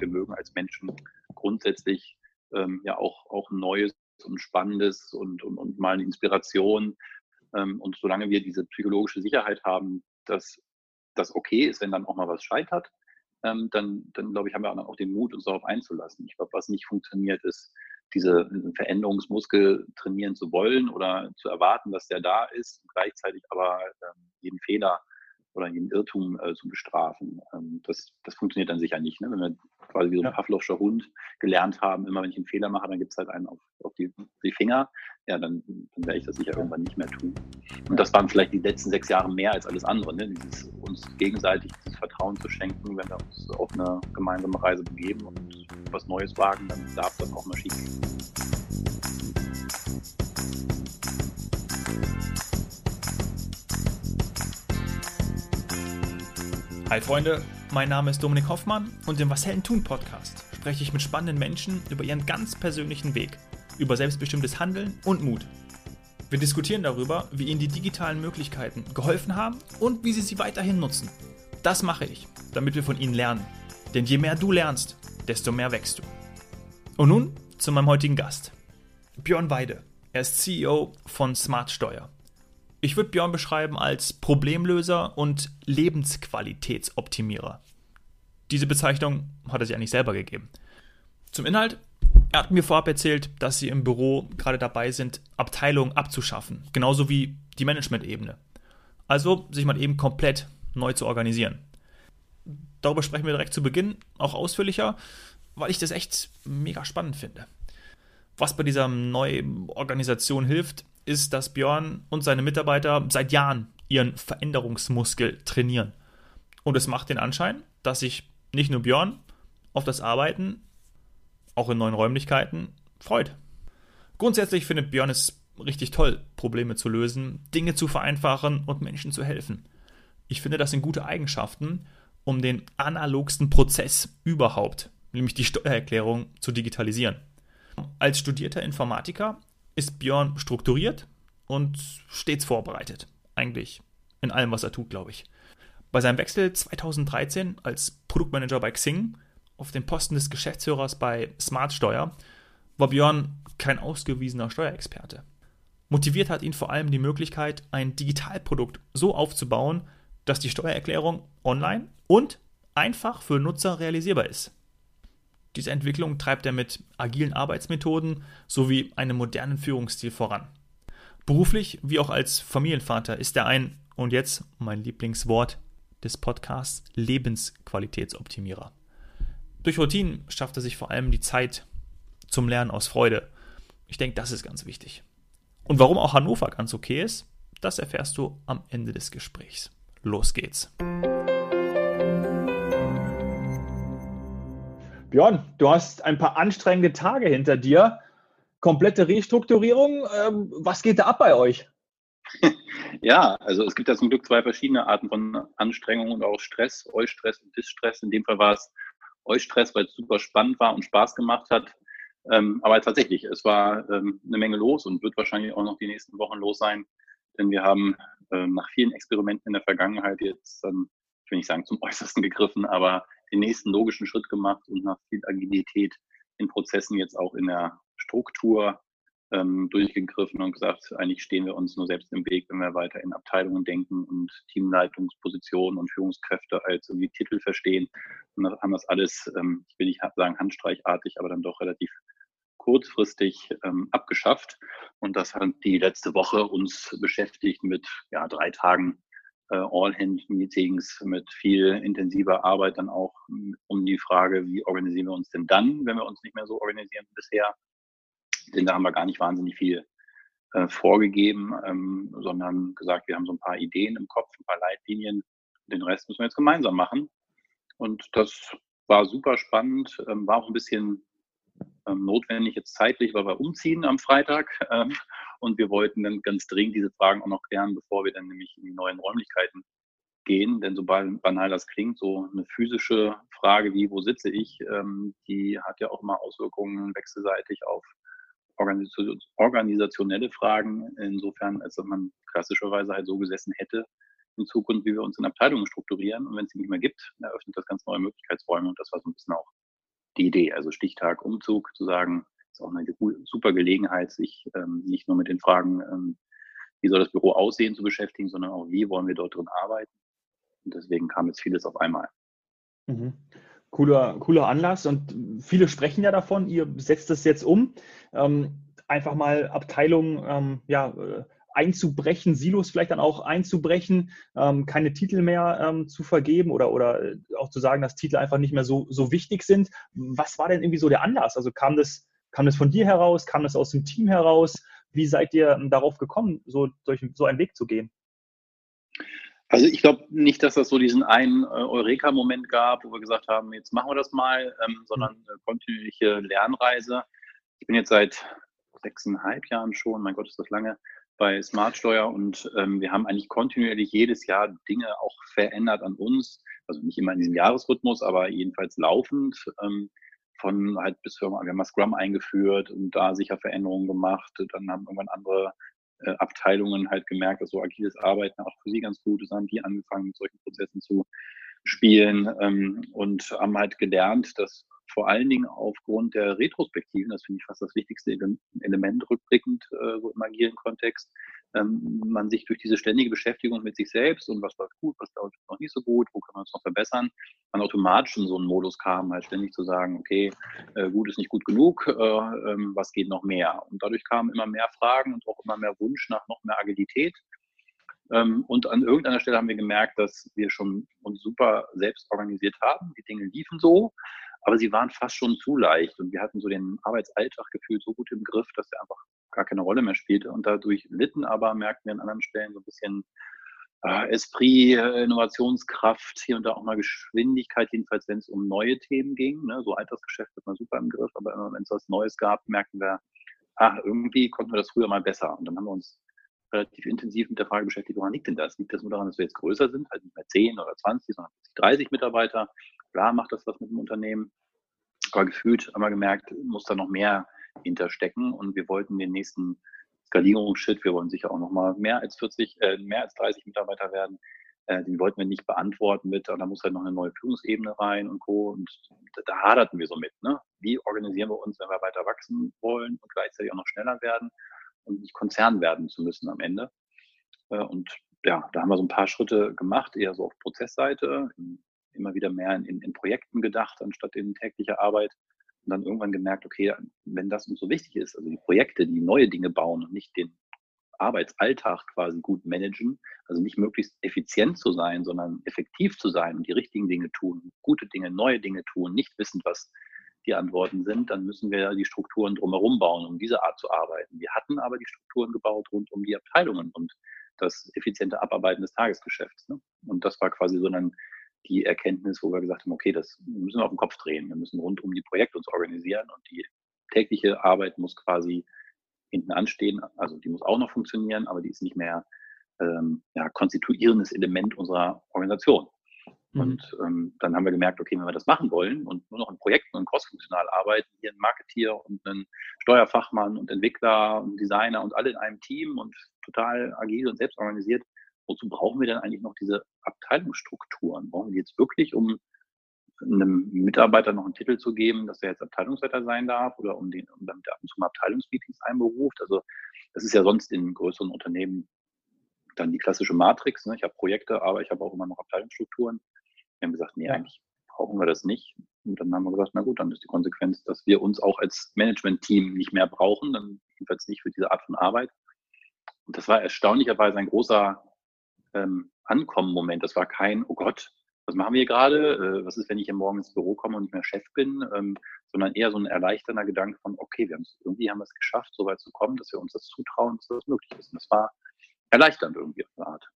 wir mögen als Menschen grundsätzlich ähm, ja auch, auch Neues und Spannendes und, und, und mal eine Inspiration. Ähm, und solange wir diese psychologische Sicherheit haben, dass das okay ist, wenn dann auch mal was scheitert, ähm, dann, dann glaube ich, haben wir auch den Mut, uns darauf einzulassen. Ich glaube, was nicht funktioniert, ist, diese Veränderungsmuskel trainieren zu wollen oder zu erwarten, dass der da ist, gleichzeitig aber ähm, jeden Fehler oder den Irrtum äh, zu bestrafen. Ähm, das, das funktioniert dann sicher nicht. Ne? Wenn wir quasi wie so ein ja. Pavlovscher Hund gelernt haben, immer wenn ich einen Fehler mache, dann gibt es halt einen auf, auf die, die, Finger, ja, dann, dann werde ich das sicher irgendwann nicht mehr tun. Und das waren vielleicht die letzten sechs Jahre mehr als alles andere, ne? Dieses, uns gegenseitig dieses Vertrauen zu schenken, wenn wir uns auf eine gemeinsame Reise begeben und was Neues wagen, dann darf das auch mal schief gehen. Hi Freunde, mein Name ist Dominik Hoffmann und im Was Hellen tun Podcast spreche ich mit spannenden Menschen über ihren ganz persönlichen Weg, über selbstbestimmtes Handeln und Mut. Wir diskutieren darüber, wie ihnen die digitalen Möglichkeiten geholfen haben und wie sie sie weiterhin nutzen. Das mache ich, damit wir von ihnen lernen. Denn je mehr du lernst, desto mehr wächst du. Und nun zu meinem heutigen Gast. Björn Weide. Er ist CEO von Smart Steuer. Ich würde Björn beschreiben als Problemlöser und Lebensqualitätsoptimierer. Diese Bezeichnung hat er sich eigentlich selber gegeben. Zum Inhalt. Er hat mir vorab erzählt, dass sie im Büro gerade dabei sind, Abteilungen abzuschaffen, genauso wie die Management-Ebene. Also sich mal eben komplett neu zu organisieren. Darüber sprechen wir direkt zu Beginn auch ausführlicher, weil ich das echt mega spannend finde. Was bei dieser Neuorganisation hilft, ist, dass Björn und seine Mitarbeiter seit Jahren ihren Veränderungsmuskel trainieren. Und es macht den Anschein, dass sich nicht nur Björn auf das Arbeiten, auch in neuen Räumlichkeiten, freut. Grundsätzlich findet Björn es richtig toll, Probleme zu lösen, Dinge zu vereinfachen und Menschen zu helfen. Ich finde, das sind gute Eigenschaften, um den analogsten Prozess überhaupt, nämlich die Steuererklärung, zu digitalisieren. Als studierter Informatiker ist Björn strukturiert und stets vorbereitet. Eigentlich in allem, was er tut, glaube ich. Bei seinem Wechsel 2013 als Produktmanager bei Xing auf den Posten des Geschäftsführers bei Smart Steuer war Björn kein ausgewiesener Steuerexperte. Motiviert hat ihn vor allem die Möglichkeit, ein Digitalprodukt so aufzubauen, dass die Steuererklärung online und einfach für Nutzer realisierbar ist. Diese Entwicklung treibt er mit agilen Arbeitsmethoden sowie einem modernen Führungsstil voran. Beruflich wie auch als Familienvater ist er ein, und jetzt mein Lieblingswort des Podcasts, Lebensqualitätsoptimierer. Durch Routinen schafft er sich vor allem die Zeit zum Lernen aus Freude. Ich denke, das ist ganz wichtig. Und warum auch Hannover ganz okay ist, das erfährst du am Ende des Gesprächs. Los geht's. Björn, du hast ein paar anstrengende Tage hinter dir. Komplette Restrukturierung. Ähm, was geht da ab bei euch? Ja, also es gibt ja zum Glück zwei verschiedene Arten von Anstrengung und auch Stress, Eustress und Distress. In dem Fall war es Eustress, weil es super spannend war und Spaß gemacht hat. Ähm, aber tatsächlich, es war ähm, eine Menge los und wird wahrscheinlich auch noch die nächsten Wochen los sein, denn wir haben nach vielen Experimenten in der Vergangenheit jetzt, ich will nicht sagen zum Äußersten gegriffen, aber den nächsten logischen Schritt gemacht und nach viel Agilität in Prozessen jetzt auch in der Struktur ähm, durchgegriffen und gesagt, eigentlich stehen wir uns nur selbst im Weg, wenn wir weiter in Abteilungen denken und Teamleitungspositionen und Führungskräfte als irgendwie Titel verstehen. Und dann haben das alles, ähm, ich will nicht sagen handstreichartig, aber dann doch relativ kurzfristig ähm, abgeschafft. Und das hat die letzte Woche uns beschäftigt mit ja, drei Tagen All-Hand-Meetings mit viel intensiver Arbeit dann auch um die Frage, wie organisieren wir uns denn dann, wenn wir uns nicht mehr so organisieren wie bisher. Denn da haben wir gar nicht wahnsinnig viel äh, vorgegeben, ähm, sondern gesagt, wir haben so ein paar Ideen im Kopf, ein paar Leitlinien. Den Rest müssen wir jetzt gemeinsam machen. Und das war super spannend, ähm, war auch ein bisschen ähm, notwendig jetzt zeitlich, weil wir umziehen am Freitag. Und wir wollten dann ganz dringend diese Fragen auch noch klären, bevor wir dann nämlich in die neuen Räumlichkeiten gehen. Denn sobald banal das klingt, so eine physische Frage wie, wo sitze ich, ähm, die hat ja auch immer Auswirkungen wechselseitig auf organisationelle Fragen. Insofern, als dass man klassischerweise halt so gesessen hätte in Zukunft, wie wir uns in Abteilungen strukturieren. Und wenn es die nicht mehr gibt, eröffnet das ganz neue Möglichkeitsräume. Und das war so ein bisschen auch die Idee. Also Stichtag, Umzug zu sagen, ist auch eine super Gelegenheit, sich ähm, nicht nur mit den Fragen, ähm, wie soll das Büro aussehen, zu beschäftigen, sondern auch, wie wollen wir dort drin arbeiten. Und deswegen kam jetzt vieles auf einmal. Mhm. Cooler, cooler Anlass und viele sprechen ja davon, ihr setzt das jetzt um. Ähm, einfach mal Abteilungen ähm, ja, äh, einzubrechen, Silos vielleicht dann auch einzubrechen, ähm, keine Titel mehr ähm, zu vergeben oder, oder äh, auch zu sagen, dass Titel einfach nicht mehr so, so wichtig sind. Was war denn irgendwie so der Anlass? Also kam das, kam das von dir heraus? Kam das aus dem Team heraus? Wie seid ihr ähm, darauf gekommen, so durch so einen Weg zu gehen? Also ich glaube nicht, dass das so diesen einen äh, Eureka-Moment gab, wo wir gesagt haben, jetzt machen wir das mal, ähm, sondern eine hm. kontinuierliche Lernreise. Ich bin jetzt seit sechseinhalb Jahren schon, mein Gott, ist das lange, bei Smartsteuer und ähm, wir haben eigentlich kontinuierlich jedes Jahr Dinge auch verändert an uns. Also nicht immer in diesem Jahresrhythmus, aber jedenfalls laufend. Ähm, von halt bis wir, wir haben Scrum eingeführt und da sicher Veränderungen gemacht. Dann haben irgendwann andere äh, Abteilungen halt gemerkt, dass so agiles Arbeiten auch für sie ganz gut ist, haben die angefangen mit solchen Prozessen zu spielen ähm, und haben halt gelernt, dass vor allen Dingen aufgrund der Retrospektiven, das finde ich fast das wichtigste Element rückblickend äh, so im agilen Kontext, ähm, man sich durch diese ständige Beschäftigung mit sich selbst und was läuft gut, was läuft noch nicht so gut, wo kann man es noch verbessern, man automatisch in so einen Modus kam, halt ständig zu sagen, okay, äh, gut ist nicht gut genug, äh, ähm, was geht noch mehr? Und dadurch kamen immer mehr Fragen und auch immer mehr Wunsch nach noch mehr Agilität. Ähm, und an irgendeiner Stelle haben wir gemerkt, dass wir schon uns super selbst organisiert haben. Die Dinge liefen so, aber sie waren fast schon zu leicht und wir hatten so den Arbeitsalltag gefühlt so gut im Griff, dass er einfach gar keine Rolle mehr spielte und dadurch litten aber, merkten wir an anderen Stellen so ein bisschen äh, Esprit, äh, Innovationskraft, hier und da auch mal Geschwindigkeit, jedenfalls wenn es um neue Themen ging. Ne? So Altersgeschäft hat man super im Griff, aber immer wenn es was Neues gab, merkten wir, ah, irgendwie konnten wir das früher mal besser. Und dann haben wir uns relativ intensiv mit der Frage beschäftigt, woran liegt denn das? Liegt das nur daran, dass wir jetzt größer sind, halt nicht mehr 10 oder 20, sondern 30 Mitarbeiter? Klar macht das was mit dem Unternehmen, aber gefühlt haben wir gemerkt, muss da noch mehr hinterstecken und wir wollten den nächsten Skalierungsschritt, wir wollen sicher auch noch mal mehr als 40, äh, mehr als 30 Mitarbeiter werden, äh, den wollten wir nicht beantworten mit, da muss halt noch eine neue Führungsebene rein und Co. Und da, da haderten wir so mit. Ne? Wie organisieren wir uns, wenn wir weiter wachsen wollen und gleichzeitig auch noch schneller werden und nicht Konzern werden zu müssen am Ende? Äh, und ja, da haben wir so ein paar Schritte gemacht, eher so auf Prozessseite, immer wieder mehr in, in Projekten gedacht, anstatt in täglicher Arbeit. Und dann irgendwann gemerkt, okay, wenn das uns so wichtig ist, also die Projekte, die neue Dinge bauen und nicht den Arbeitsalltag quasi gut managen, also nicht möglichst effizient zu sein, sondern effektiv zu sein und die richtigen Dinge tun, gute Dinge, neue Dinge tun, nicht wissend, was die Antworten sind, dann müssen wir die Strukturen drumherum bauen, um diese Art zu arbeiten. Wir hatten aber die Strukturen gebaut rund um die Abteilungen und das effiziente Abarbeiten des Tagesgeschäfts. Ne? Und das war quasi so ein die Erkenntnis, wo wir gesagt haben, okay, das müssen wir auf den Kopf drehen. Wir müssen rund um die Projekte uns organisieren und die tägliche Arbeit muss quasi hinten anstehen. Also die muss auch noch funktionieren, aber die ist nicht mehr ähm, ja, konstituierendes Element unserer Organisation. Mhm. Und ähm, dann haben wir gemerkt, okay, wenn wir das machen wollen und nur noch in Projekten und crossfunktional arbeiten, hier ein Marketeer und ein Steuerfachmann und Entwickler und Designer und alle in einem Team und total agil und selbst organisiert, wozu brauchen wir denn eigentlich noch diese Abteilungsstrukturen? Brauchen wir die jetzt wirklich, um einem Mitarbeiter noch einen Titel zu geben, dass er jetzt Abteilungsleiter sein darf oder um, den, um damit er ab und zu mal Abteilungsmeetings einberuft? Also das ist ja sonst in größeren Unternehmen dann die klassische Matrix. Ne? Ich habe Projekte, aber ich habe auch immer noch Abteilungsstrukturen. Wir haben gesagt, nee, eigentlich brauchen wir das nicht. Und dann haben wir gesagt, na gut, dann ist die Konsequenz, dass wir uns auch als Management-Team nicht mehr brauchen, dann jedenfalls nicht für diese Art von Arbeit. Und das war erstaunlicherweise ein großer ähm, Ankommen-Moment. Das war kein, oh Gott, was machen wir gerade? Äh, was ist, wenn ich hier morgen ins Büro komme und nicht mehr Chef bin? Ähm, sondern eher so ein erleichternder Gedanke von, okay, wir haben es, irgendwie haben wir es geschafft, so weit zu kommen, dass wir uns das zutrauen, dass das möglich ist. Und das war erleichternd irgendwie auf eine Art.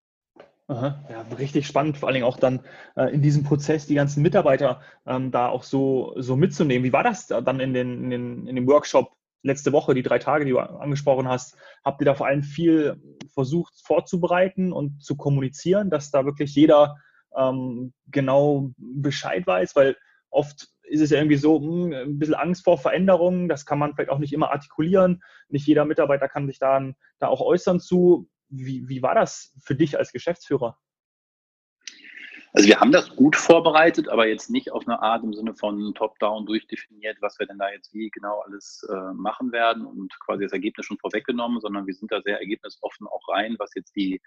Aha, ja, richtig spannend, vor allen Dingen auch dann äh, in diesem Prozess die ganzen Mitarbeiter ähm, da auch so, so mitzunehmen. Wie war das dann in, den, in, den, in dem Workshop letzte Woche, die drei Tage, die du angesprochen hast, habt ihr da vor allem viel versucht vorzubereiten und zu kommunizieren, dass da wirklich jeder ähm, genau Bescheid weiß, weil oft ist es ja irgendwie so mh, hm, ein bisschen Angst vor Veränderungen, das kann man vielleicht auch nicht immer artikulieren, nicht jeder Mitarbeiter kann sich da, da auch äußern zu. Wie, wie war das für dich als Geschäftsführer? Also wir haben das gut vorbereitet, aber jetzt nicht auf eine Art im Sinne von top-down durchdefiniert, was wir denn da jetzt wie genau alles äh, machen werden und quasi das Ergebnis schon vorweggenommen, sondern wir sind da sehr ergebnisoffen auch rein, was jetzt die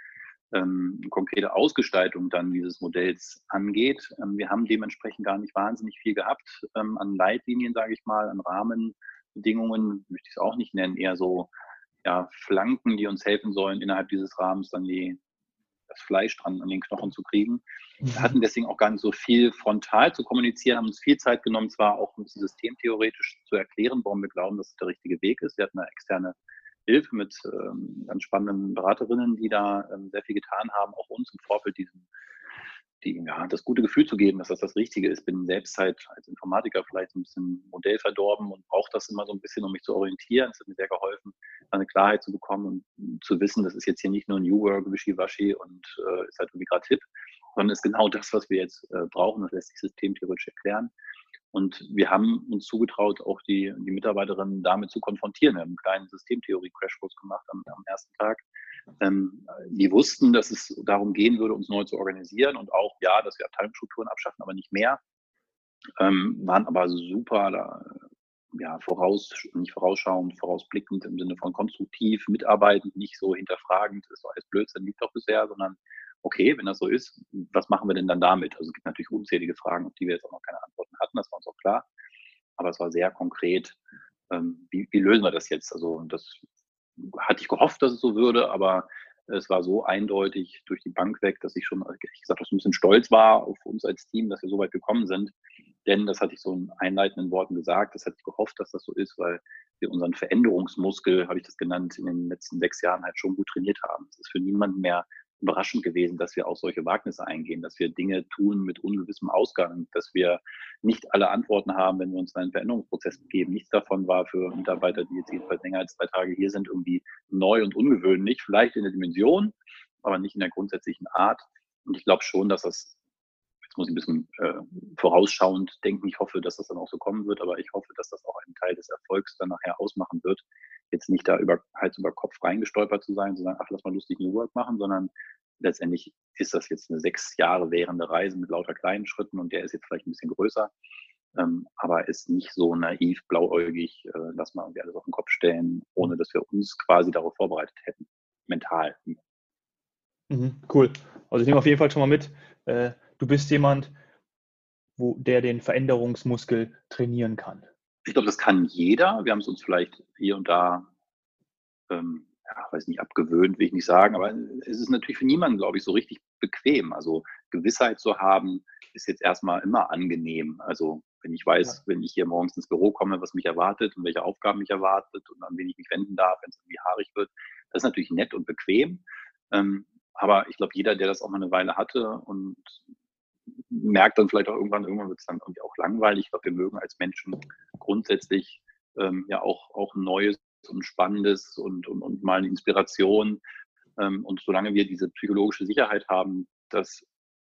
ähm, konkrete Ausgestaltung dann dieses Modells angeht. Ähm, wir haben dementsprechend gar nicht wahnsinnig viel gehabt ähm, an Leitlinien, sage ich mal, an Rahmenbedingungen, möchte ich es auch nicht nennen, eher so ja, Flanken, die uns helfen sollen, innerhalb dieses Rahmens dann die, das Fleisch dran an den Knochen zu kriegen. Wir mhm. hatten deswegen auch gar nicht so viel frontal zu kommunizieren, haben uns viel Zeit genommen, zwar auch um systemtheoretisch zu erklären, warum wir glauben, dass es der richtige Weg ist. Wir hatten eine externe Hilfe mit ähm, ganz spannenden Beraterinnen, die da ähm, sehr viel getan haben, auch uns im Vorfeld diesen die, ja, das gute Gefühl zu geben, dass das das Richtige ist. Bin selbst halt als Informatiker vielleicht ein bisschen modellverdorben und brauche das immer so ein bisschen, um mich zu orientieren. Es hat mir sehr geholfen, eine Klarheit zu bekommen und zu wissen, das ist jetzt hier nicht nur New Work, Wischiwaschi und äh, ist halt irgendwie gerade Tipp, sondern ist genau das, was wir jetzt äh, brauchen. Das lässt sich systemtheoretisch erklären. Und wir haben uns zugetraut, auch die, die Mitarbeiterinnen damit zu konfrontieren. Wir haben einen kleinen Systemtheorie-Crashkurs gemacht am, am ersten Tag ähm, die wussten, dass es darum gehen würde, uns neu zu organisieren und auch, ja, dass wir Abteilungsstrukturen abschaffen, aber nicht mehr. Ähm, waren aber super da, ja, voraus, nicht vorausschauend, vorausblickend im Sinne von konstruktiv, mitarbeitend, nicht so hinterfragend, das war alles Blödsinn, liegt doch bisher, sondern okay, wenn das so ist, was machen wir denn dann damit? Also es gibt natürlich unzählige Fragen, auf die wir jetzt auch noch keine Antworten hatten, das war uns auch klar. Aber es war sehr konkret, ähm, wie, wie lösen wir das jetzt? Also das hatte ich gehofft, dass es so würde, aber es war so eindeutig durch die Bank weg, dass ich schon, ich gesagt, ein bisschen stolz war auf uns als Team, dass wir so weit gekommen sind. Denn das hatte ich so in einleitenden Worten gesagt, das hatte ich gehofft, dass das so ist, weil wir unseren Veränderungsmuskel, habe ich das genannt, in den letzten sechs Jahren halt schon gut trainiert haben. Es ist für niemanden mehr überraschend gewesen, dass wir auch solche Wagnisse eingehen, dass wir Dinge tun mit ungewissem Ausgang, dass wir nicht alle Antworten haben, wenn wir uns in einen Veränderungsprozess begeben. Nichts davon war für Mitarbeiter, die jetzt jedenfalls länger als zwei Tage hier sind, irgendwie neu und ungewöhnlich, vielleicht in der Dimension, aber nicht in der grundsätzlichen Art. Und ich glaube schon, dass das, jetzt muss ich ein bisschen äh, vorausschauend denken, ich hoffe, dass das dann auch so kommen wird, aber ich hoffe, dass das auch einen Teil des Erfolgs dann nachher ausmachen wird, jetzt nicht da über Hals über Kopf reingestolpert zu sein, zu sagen, ach, lass mal lustig New Work machen, sondern letztendlich ist das jetzt eine sechs Jahre währende Reise mit lauter kleinen Schritten und der ist jetzt vielleicht ein bisschen größer, ähm, aber ist nicht so naiv, blauäugig, äh, lass mal irgendwie alles auf den Kopf stellen, ohne dass wir uns quasi darauf vorbereitet hätten, mental. Mhm, cool. Also ich nehme auf jeden Fall schon mal mit, äh, du bist jemand, wo, der den Veränderungsmuskel trainieren kann. Ich glaube, das kann jeder. Wir haben es uns vielleicht hier und da, ähm, ja, weiß nicht, abgewöhnt, will ich nicht sagen, aber es ist natürlich für niemanden, glaube ich, so richtig bequem. Also Gewissheit zu haben, ist jetzt erstmal immer angenehm. Also wenn ich weiß, ja. wenn ich hier morgens ins Büro komme, was mich erwartet und welche Aufgaben mich erwartet und an wen ich mich wenden darf, wenn es irgendwie haarig wird, das ist natürlich nett und bequem. Ähm, aber ich glaube, jeder, der das auch mal eine Weile hatte und merkt dann vielleicht auch irgendwann, irgendwann wird es dann irgendwie auch langweilig. Ich glaube, wir mögen als Menschen grundsätzlich ähm, ja auch, auch Neues und Spannendes und, und, und mal eine Inspiration. Ähm, und solange wir diese psychologische Sicherheit haben, dass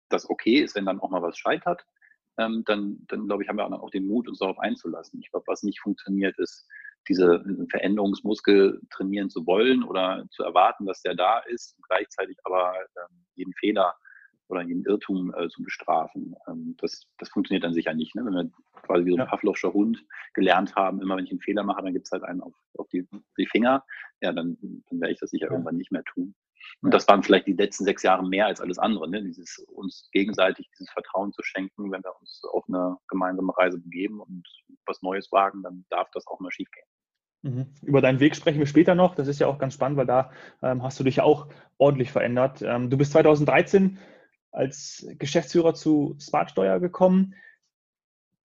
das okay ist, wenn dann auch mal was scheitert, ähm, dann, dann glaube ich, haben wir auch den Mut, uns darauf einzulassen. Ich glaube, was nicht funktioniert, ist, diese Veränderungsmuskel trainieren zu wollen oder zu erwarten, dass der da ist, gleichzeitig aber ähm, jeden Fehler oder jeden Irrtum äh, zu bestrafen. Ähm, das, das funktioniert dann sicher nicht. Ne? Wenn wir quasi wie so ein ja. Pavlovscher Hund gelernt haben, immer wenn ich einen Fehler mache, dann gibt es halt einen auf, auf die, die, Finger, ja, dann, dann werde ich das sicher ja. irgendwann nicht mehr tun. Und das waren vielleicht die letzten sechs Jahre mehr als alles andere, ne? dieses uns gegenseitig dieses Vertrauen zu schenken, wenn wir uns auf eine gemeinsame Reise begeben und was Neues wagen, dann darf das auch mal schief gehen. Mhm. Über deinen Weg sprechen wir später noch. Das ist ja auch ganz spannend, weil da ähm, hast du dich auch ordentlich verändert. Ähm, du bist 2013 als Geschäftsführer zu Smartsteuer gekommen.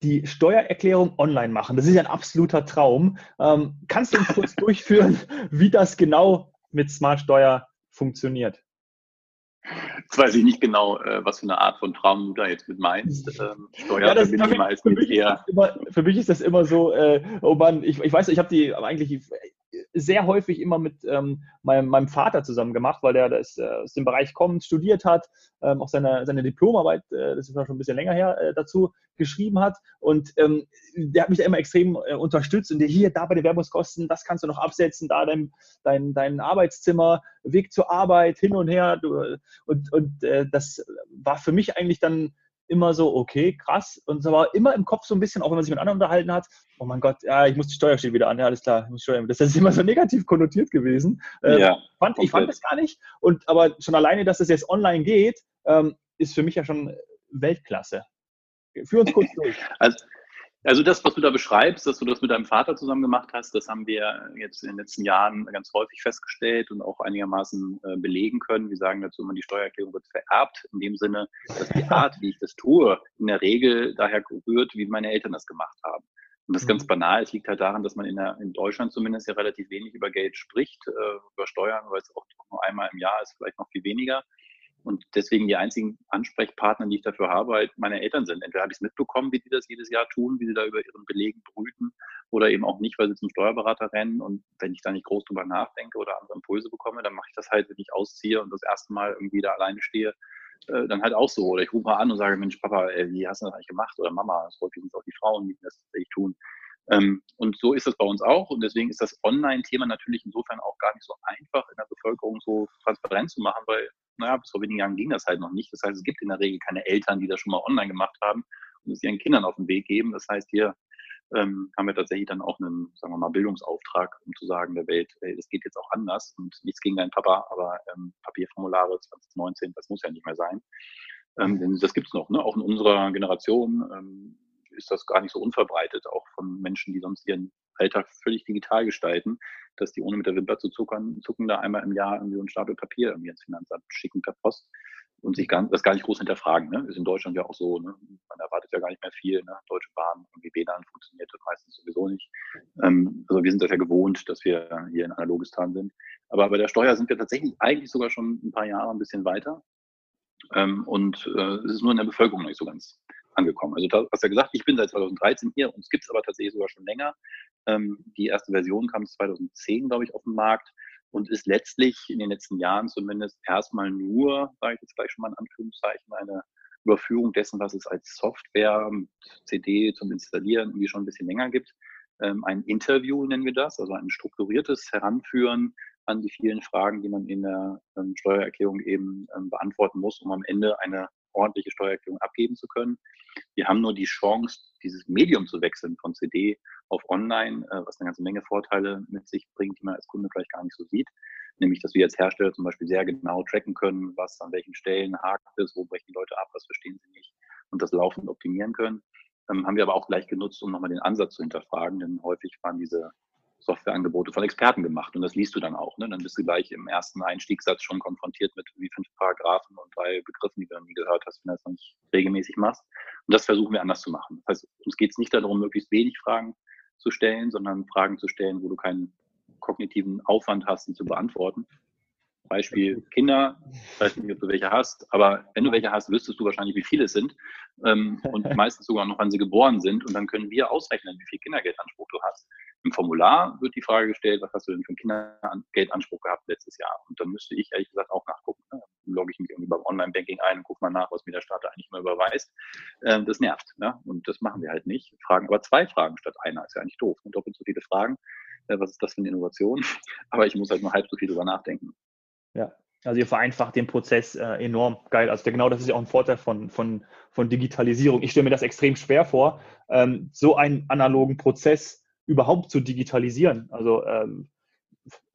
Die Steuererklärung online machen, das ist ja ein absoluter Traum. Ähm, kannst du uns kurz durchführen, wie das genau mit Smartsteuer funktioniert? Jetzt weiß ich nicht genau, äh, was für eine Art von Traum du da jetzt mit meinst. Ähm, Steuer ja, das, für, mich, für, mich immer, für, mich, ist das immer so, äh, oh Mann, ich, ich weiß, ich habe die eigentlich sehr häufig immer mit ähm, meinem, meinem, Vater zusammen gemacht, weil der das, äh, aus dem Bereich kommt, studiert hat, ähm, auch seine, seine Diplomarbeit, äh, das ist schon ein bisschen länger her, äh, dazu geschrieben hat. Und ähm, der hat mich da immer extrem äh, unterstützt und der hier, da bei den Werbungskosten, das kannst du noch absetzen, da dein, dein, dein Arbeitszimmer, Weg zur Arbeit, hin und her. Du, und und äh, das war für mich eigentlich dann immer so, okay, krass. Und es war immer im Kopf so ein bisschen, auch wenn man sich mit anderen unterhalten hat, oh mein Gott, ja, ich muss die Steuer steht wieder an, ja, alles klar, ich muss Steuern. Das ist immer so negativ konnotiert gewesen. Ähm, ja, fand, ich fand das gar nicht. Und aber schon alleine, dass das jetzt online geht, ähm, ist für mich ja schon Weltklasse. Führ uns kurz durch. Also, also das, was du da beschreibst, dass du das mit deinem Vater zusammen gemacht hast, das haben wir jetzt in den letzten Jahren ganz häufig festgestellt und auch einigermaßen äh, belegen können. Wir sagen dazu immer, die Steuererklärung wird vererbt, in dem Sinne, dass die Art, wie ich das tue, in der Regel daher rührt, wie meine Eltern das gemacht haben. Und das ist ganz mhm. banal. Es liegt halt daran, dass man in, der, in Deutschland zumindest ja relativ wenig über Geld spricht, äh, über Steuern, weil es auch nur einmal im Jahr ist, vielleicht noch viel weniger. Und deswegen die einzigen Ansprechpartner, die ich dafür habe, halt meine Eltern sind. Entweder habe ich es mitbekommen, wie die das jedes Jahr tun, wie sie da über ihren Belegen brüten, oder eben auch nicht, weil sie zum Steuerberater rennen. Und wenn ich da nicht groß drüber nachdenke oder andere Impulse bekomme, dann mache ich das halt, wenn ich ausziehe und das erste Mal irgendwie da alleine stehe, äh, dann halt auch so. Oder ich rufe mal an und sage, Mensch, Papa, ey, wie hast du das eigentlich gemacht? Oder Mama, das häufig sind auch die Frauen, die das tatsächlich tun. Ähm, und so ist das bei uns auch. Und deswegen ist das Online-Thema natürlich insofern auch gar nicht so einfach in der Bevölkerung so transparent zu machen, weil naja, bis vor wenigen Jahren ging das halt noch nicht. Das heißt, es gibt in der Regel keine Eltern, die das schon mal online gemacht haben und es ihren Kindern auf den Weg geben. Das heißt, hier ähm, haben wir tatsächlich dann auch einen, sagen wir mal, Bildungsauftrag, um zu sagen der Welt, ey, das geht jetzt auch anders und nichts gegen deinen Papa, aber ähm, Papierformulare 2019, das muss ja nicht mehr sein. Ähm, denn das gibt's noch, ne? auch in unserer Generation ähm, ist das gar nicht so unverbreitet, auch von Menschen, die sonst ihren Alltag völlig digital gestalten, dass die ohne mit der Wimper zu zuckern, zucken da einmal im Jahr irgendwie ein Stapel Papier irgendwie ins Finanzamt schicken per Post und sich gar, das gar nicht groß hinterfragen. Ne? Ist in Deutschland ja auch so. Ne? Man erwartet ja gar nicht mehr viel. Ne? Deutsche Bahn, irgendwie WLAN funktioniert das meistens sowieso nicht. Ähm, also wir sind das ja gewohnt, dass wir hier in Analogistan sind. Aber bei der Steuer sind wir tatsächlich eigentlich sogar schon ein paar Jahre ein bisschen weiter. Ähm, und äh, es ist nur in der Bevölkerung noch nicht so ganz angekommen. Also du hast ja gesagt, ich bin seit 2013 hier, uns gibt es aber tatsächlich sogar schon länger. Ähm, die erste Version kam 2010, glaube ich, auf den Markt und ist letztlich in den letzten Jahren zumindest erstmal nur, sage ich jetzt gleich schon mal in Anführungszeichen, eine Überführung dessen, was es als Software mit CD zum Installieren irgendwie schon ein bisschen länger gibt. Ähm, ein Interview nennen wir das, also ein strukturiertes Heranführen an die vielen Fragen, die man in der ähm, Steuererklärung eben ähm, beantworten muss, um am Ende eine ordentliche Steuererklärung abgeben zu können. Wir haben nur die Chance, dieses Medium zu wechseln von CD auf Online, äh, was eine ganze Menge Vorteile mit sich bringt, die man als Kunde vielleicht gar nicht so sieht. Nämlich, dass wir als Hersteller zum Beispiel sehr genau tracken können, was an welchen Stellen hakt ist, wo brechen die Leute ab, was verstehen sie nicht und das laufend optimieren können. Ähm, haben wir aber auch gleich genutzt, um nochmal den Ansatz zu hinterfragen, denn häufig waren diese Softwareangebote von Experten gemacht und das liest du dann auch. Ne? Dann bist du gleich im ersten Einstiegssatz schon konfrontiert mit wie fünf Paragraphen und drei Begriffen, die du noch nie gehört hast, wenn du das noch nicht regelmäßig machst. Und das versuchen wir anders zu machen. Das heißt, uns geht es nicht darum, möglichst wenig Fragen zu stellen, sondern Fragen zu stellen, wo du keinen kognitiven Aufwand hast, sie zu beantworten. Beispiel Kinder, ich weiß nicht, ob du welche hast, aber wenn du welche hast, wüsstest du wahrscheinlich, wie viele es sind ähm, und meistens sogar noch, wann sie geboren sind und dann können wir ausrechnen, wie viel Kindergeldanspruch du hast. Im Formular wird die Frage gestellt, was hast du denn für einen Kindergeldanspruch gehabt letztes Jahr? Und dann müsste ich ehrlich gesagt auch nachgucken. Ne? Logge ich mich irgendwie beim Online-Banking ein und gucke mal nach, was mir der Staat eigentlich mal überweist. Ähm, das nervt. Ne? Und das machen wir halt nicht. Fragen aber zwei Fragen statt einer ist ja eigentlich doof. Und doppelt so viele Fragen. Äh, was ist das für eine Innovation? Aber ich muss halt nur halb so viel drüber nachdenken. Ja, also ihr vereinfacht den Prozess äh, enorm. Geil. Also genau das ist ja auch ein Vorteil von, von, von Digitalisierung. Ich stelle mir das extrem schwer vor, ähm, so einen analogen Prozess überhaupt zu digitalisieren. Also ähm,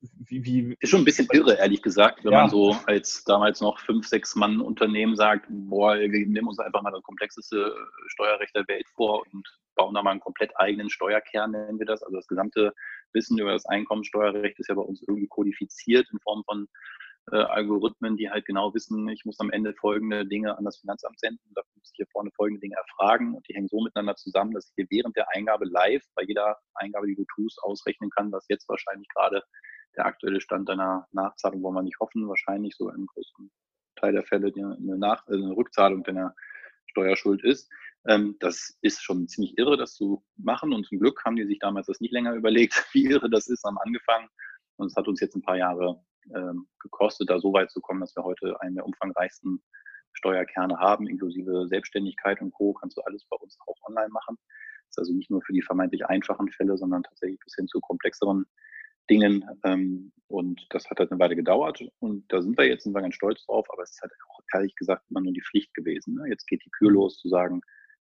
wie, wie, ist schon ein bisschen irre, ehrlich gesagt, wenn ja. man so als damals noch fünf, sechs Mann Unternehmen sagt, boah, wir nehmen uns einfach mal das komplexeste Steuerrecht der Welt vor und bauen da mal einen komplett eigenen Steuerkern, nennen wir das. Also das gesamte Wissen über das Einkommensteuerrecht ist ja bei uns irgendwie kodifiziert in Form von äh, Algorithmen, die halt genau wissen, ich muss am Ende folgende Dinge an das Finanzamt senden, da muss ich hier vorne folgende Dinge erfragen und die hängen so miteinander zusammen, dass ich hier während der Eingabe live bei jeder Eingabe, die du tust, ausrechnen kann, was jetzt wahrscheinlich gerade der aktuelle Stand deiner Nachzahlung, wollen wir nicht hoffen, wahrscheinlich so im größten Teil der Fälle eine, Nach also eine Rückzahlung deiner Steuerschuld ist. Ähm, das ist schon ziemlich irre, das zu machen. Und zum Glück haben die sich damals das nicht länger überlegt, wie irre das ist, am Angefangen. Und es hat uns jetzt ein paar Jahre ähm, gekostet, da so weit zu kommen, dass wir heute einen der umfangreichsten Steuerkerne haben, inklusive Selbstständigkeit und Co. Kannst du alles bei uns auch online machen. Das ist also nicht nur für die vermeintlich einfachen Fälle, sondern tatsächlich bis hin zu komplexeren Dingen. Ähm, und das hat halt eine Weile gedauert. Und da sind wir jetzt, sind wir ganz stolz drauf. Aber es ist halt auch ehrlich gesagt immer nur die Pflicht gewesen. Ne? Jetzt geht die Kür los zu sagen,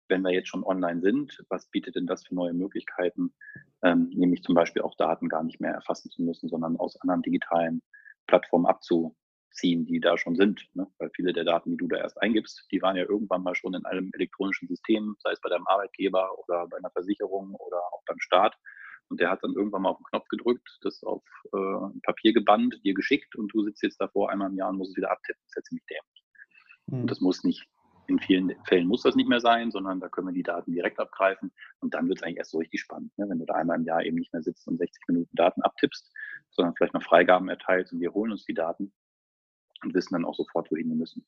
wenn wir jetzt schon online sind, was bietet denn das für neue Möglichkeiten, ähm, nämlich zum Beispiel auch Daten gar nicht mehr erfassen zu müssen, sondern aus anderen digitalen Plattformen abzuziehen, die da schon sind. Ne? Weil viele der Daten, die du da erst eingibst, die waren ja irgendwann mal schon in einem elektronischen System, sei es bei deinem Arbeitgeber oder bei einer Versicherung oder auch beim Staat. Und der hat dann irgendwann mal auf den Knopf gedrückt, das auf äh, Papier gebannt, dir geschickt und du sitzt jetzt davor einmal im Jahr und musst es wieder abtippen. Das ist ja ziemlich dämlich. Mhm. Und das muss nicht, in vielen Fällen muss das nicht mehr sein, sondern da können wir die Daten direkt abgreifen und dann wird es eigentlich erst so richtig spannend, ne? wenn du da einmal im Jahr eben nicht mehr sitzt und 60 Minuten Daten abtippst, sondern vielleicht noch Freigaben erteilst und wir holen uns die Daten und wissen dann auch sofort, wohin wir müssen.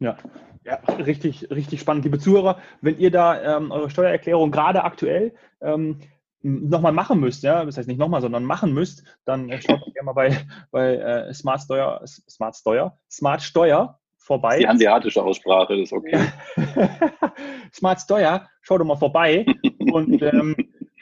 Ja, ja, richtig, richtig spannend. Liebe Zuhörer, wenn ihr da ähm, eure Steuererklärung gerade aktuell ähm, nochmal machen müsst, ja, das heißt nicht nochmal, sondern machen müsst, dann äh, schaut gerne mal bei, bei äh, Smart Steuer, Smart Steuer, Smart Steuer vorbei. Die asiatische Aussprache, das ist okay. Smart Steuer, schaut doch mal vorbei und ähm,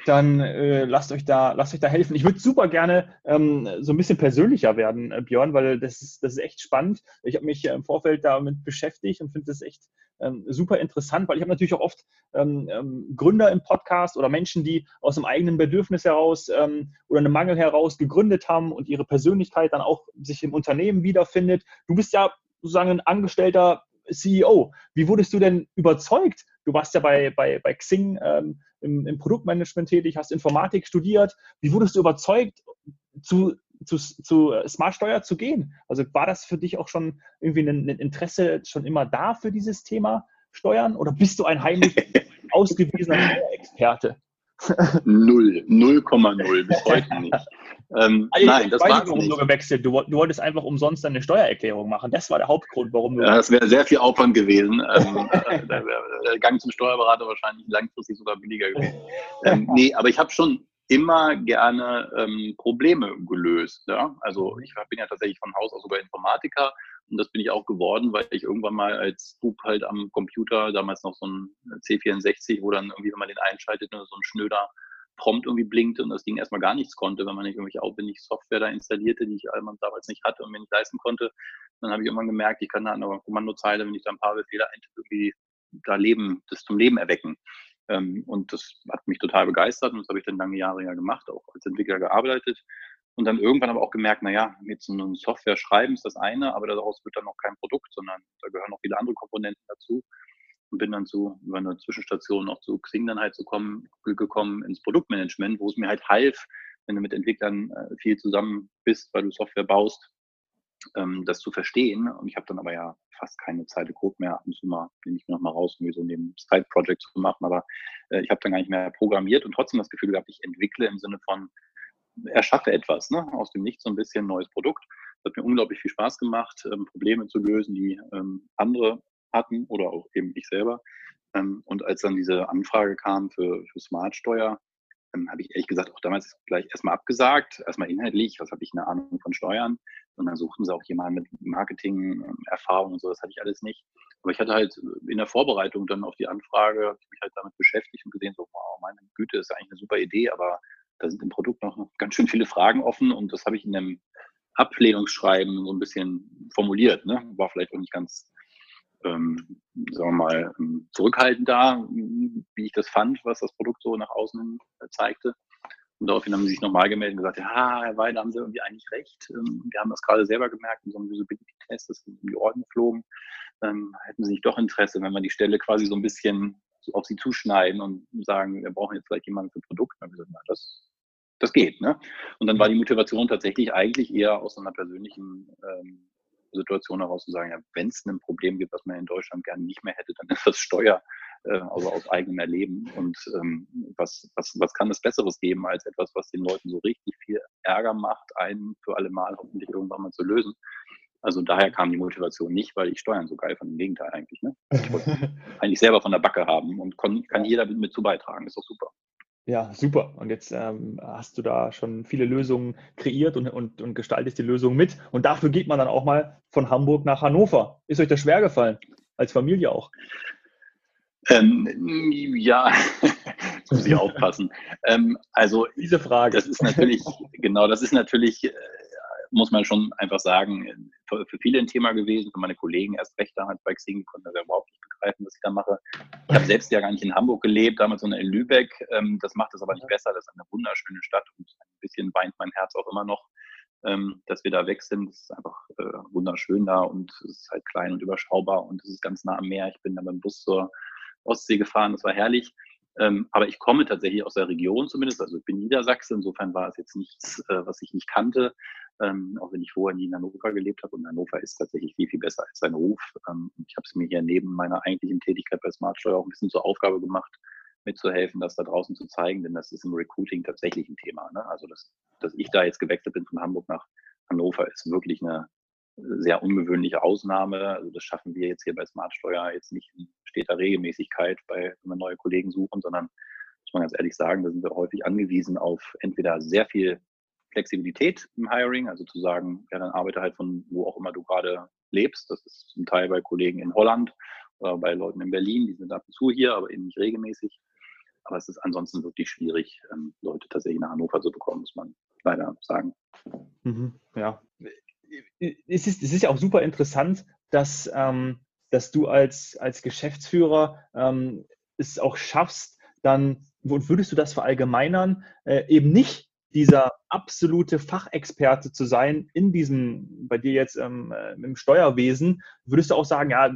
dann äh, lasst euch da, lasst euch da helfen. Ich würde super gerne ähm, so ein bisschen persönlicher werden, äh, Björn, weil das ist, das ist echt spannend. Ich habe mich äh, im Vorfeld damit beschäftigt und finde das echt ähm, super interessant, weil ich habe natürlich auch oft ähm, ähm, Gründer im Podcast oder Menschen, die aus einem eigenen Bedürfnis heraus ähm, oder einem Mangel heraus gegründet haben und ihre Persönlichkeit dann auch sich im Unternehmen wiederfindet. Du bist ja sozusagen ein angestellter CEO. Wie wurdest du denn überzeugt? Du warst ja bei, bei, bei Xing ähm, im, im Produktmanagement tätig, hast Informatik studiert. Wie wurdest du überzeugt, zu, zu, zu Smart Steuer zu gehen? Also war das für dich auch schon irgendwie ein, ein Interesse schon immer da für dieses Thema Steuern oder bist du ein heimlich ausgewiesener Steuerexperte? Null, 0,0 bis heute nicht. Ähm, also nein, das war warum nicht. du gewechselt. Du, du, wolltest einfach umsonst deine Steuererklärung machen. Das war der Hauptgrund, warum du. Ja, das wäre sehr viel Aufwand gewesen. ähm, äh, da wäre der Gang zum Steuerberater wahrscheinlich langfristig sogar billiger gewesen. Ähm, nee, aber ich habe schon immer gerne ähm, Probleme gelöst. Ja? Also ich bin ja tatsächlich von Haus aus sogar Informatiker und das bin ich auch geworden, weil ich irgendwann mal als Bub halt am Computer, damals noch so ein C64, wo dann irgendwie, wenn man den einschaltet, so ein schnöder Prompt irgendwie blinkte und das Ding erstmal gar nichts konnte, wenn man nicht irgendwelche aufwendige Software da installierte, die ich damals nicht hatte und mir nicht leisten konnte. Dann habe ich irgendwann gemerkt, ich kann da an der Kommandozeile, wenn ich da ein paar Befehle eintippe, irgendwie da Leben, das zum Leben erwecken. Ähm, und das hat mich total begeistert und das habe ich dann lange Jahre ja gemacht, auch als Entwickler gearbeitet. Und dann irgendwann aber auch gemerkt, naja, jetzt so eine Software schreiben ist das eine, aber daraus wird dann noch kein Produkt, sondern da gehören noch viele andere Komponenten dazu. Und bin dann zu, über eine Zwischenstation noch zu Xing dann halt zu kommen, gekommen ins Produktmanagement, wo es mir halt half, wenn du mit Entwicklern äh, viel zusammen bist, weil du Software baust, ähm, das zu verstehen. Und ich habe dann aber ja fast keine Zeit Code mehr, ab und zu mal nehme ich mir noch mal raus, um so neben Side-Project zu machen. Aber äh, ich habe dann gar nicht mehr programmiert und trotzdem das Gefühl gehabt, ich entwickle im Sinne von, erschaffe etwas, ne? aus dem Nichts so ein bisschen neues Produkt. Das hat mir unglaublich viel Spaß gemacht, ähm, Probleme zu lösen, die ähm, andere hatten oder auch eben ich selber. Ähm, und als dann diese Anfrage kam für, für Smart-Steuer, ähm, habe ich ehrlich gesagt auch damals gleich erstmal abgesagt, erstmal inhaltlich, was habe ich eine Ahnung von Steuern. Und dann suchten sie auch jemanden mit Marketing-Erfahrung und so, das hatte ich alles nicht. Aber ich hatte halt in der Vorbereitung dann auf die Anfrage, mich halt damit beschäftigt und gesehen, so, wow, meine Güte, ist eigentlich eine super Idee, aber da sind im Produkt noch ganz schön viele Fragen offen und das habe ich in einem Ablehnungsschreiben so ein bisschen formuliert. Ne? War vielleicht auch nicht ganz, ähm, sagen wir mal, ähm, zurückhaltend da, wie ich das fand, was das Produkt so nach außen äh, zeigte. Und daraufhin haben sie sich nochmal gemeldet und gesagt, ja, Herr Weide, haben Sie irgendwie eigentlich recht. Ähm, wir haben das gerade selber gemerkt in so einem Usability-Test, das sind in die Orden geflogen. Ähm, hätten Sie nicht doch Interesse, wenn wir die Stelle quasi so ein bisschen auf Sie zuschneiden und sagen, wir brauchen jetzt vielleicht jemanden für Produkt. Dann haben wir gesagt, na, das das geht. Ne? Und dann war die Motivation tatsächlich eigentlich eher aus einer persönlichen ähm, Situation heraus zu sagen, ja, wenn es ein Problem gibt, was man in Deutschland gerne nicht mehr hätte, dann ist das Steuer, äh, also aus eigenem Erleben. Und ähm, was, was, was kann es Besseres geben, als etwas, was den Leuten so richtig viel Ärger macht, einen für alle Mal hoffentlich irgendwann mal zu lösen. Also daher kam die Motivation nicht, weil ich Steuern so geil fand. Im Gegenteil eigentlich. Ne? Ich wollte eigentlich selber von der Backe haben und kann, kann jeder mit, mit zu beitragen. ist doch super. Ja, super. Und jetzt ähm, hast du da schon viele Lösungen kreiert und, und, und gestaltest die Lösung mit. Und dafür geht man dann auch mal von Hamburg nach Hannover. Ist euch das schwer gefallen? Als Familie auch? Ähm, ja, muss ich aufpassen. ähm, also diese Frage. Das ist natürlich, genau, das ist natürlich, äh, muss man schon einfach sagen, für, für, viele ein Thema gewesen. Für meine Kollegen erst recht damals bei Xing konnten das überhaupt nicht begreifen, was ich da mache. Ich habe selbst ja gar nicht in Hamburg gelebt, damals sondern in Lübeck. Ähm, das macht es aber nicht besser. Das ist eine wunderschöne Stadt und ein bisschen weint mein Herz auch immer noch, ähm, dass wir da weg sind. Es ist einfach äh, wunderschön da und es ist halt klein und überschaubar und es ist ganz nah am Meer. Ich bin da beim Bus zur Ostsee gefahren, das war herrlich. Ähm, aber ich komme tatsächlich aus der Region zumindest, also ich bin Niedersachse, insofern war es jetzt nichts, äh, was ich nicht kannte, ähm, auch wenn ich vorher nie in Hannover gelebt habe. Und Hannover ist tatsächlich viel, viel besser als sein Ruf. Ähm, ich habe es mir hier neben meiner eigentlichen Tätigkeit bei Smartsteuer auch ein bisschen zur Aufgabe gemacht, mitzuhelfen, das da draußen zu zeigen, denn das ist im Recruiting tatsächlich ein Thema. Ne? Also, dass, dass ich da jetzt gewechselt bin von Hamburg nach Hannover, ist wirklich eine sehr ungewöhnliche Ausnahme. Also das schaffen wir jetzt hier bei Smartsteuer jetzt nicht in steter Regelmäßigkeit, bei, wenn wir neue Kollegen suchen, sondern muss man ganz ehrlich sagen, da sind wir häufig angewiesen auf entweder sehr viel Flexibilität im Hiring, also zu sagen, ja, dann arbeite halt von wo auch immer du gerade lebst. Das ist zum Teil bei Kollegen in Holland oder bei Leuten in Berlin, die sind ab und zu hier, aber eben nicht regelmäßig. Aber es ist ansonsten wirklich schwierig, ähm, Leute tatsächlich nach Hannover zu bekommen, muss man leider sagen. Mhm, ja. Es ist, es ist ja auch super interessant, dass, ähm, dass du als, als Geschäftsführer ähm, es auch schaffst, dann, und würdest du das verallgemeinern, äh, eben nicht dieser absolute Fachexperte zu sein in diesem, bei dir jetzt ähm, äh, im Steuerwesen, würdest du auch sagen, ja,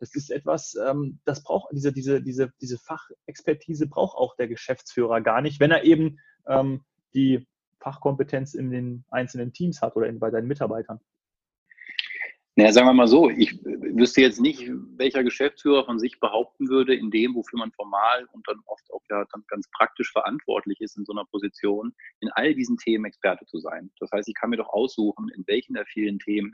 das ist etwas, ähm, das braucht diese, diese, diese, diese Fachexpertise braucht auch der Geschäftsführer gar nicht, wenn er eben ähm, die Fachkompetenz in den einzelnen Teams hat oder in, bei deinen Mitarbeitern. Naja, sagen wir mal so, ich wüsste jetzt nicht, welcher Geschäftsführer von sich behaupten würde, in dem, wofür man formal und dann oft auch ja dann ganz praktisch verantwortlich ist in so einer Position, in all diesen Themen Experte zu sein. Das heißt, ich kann mir doch aussuchen, in welchen der vielen Themen,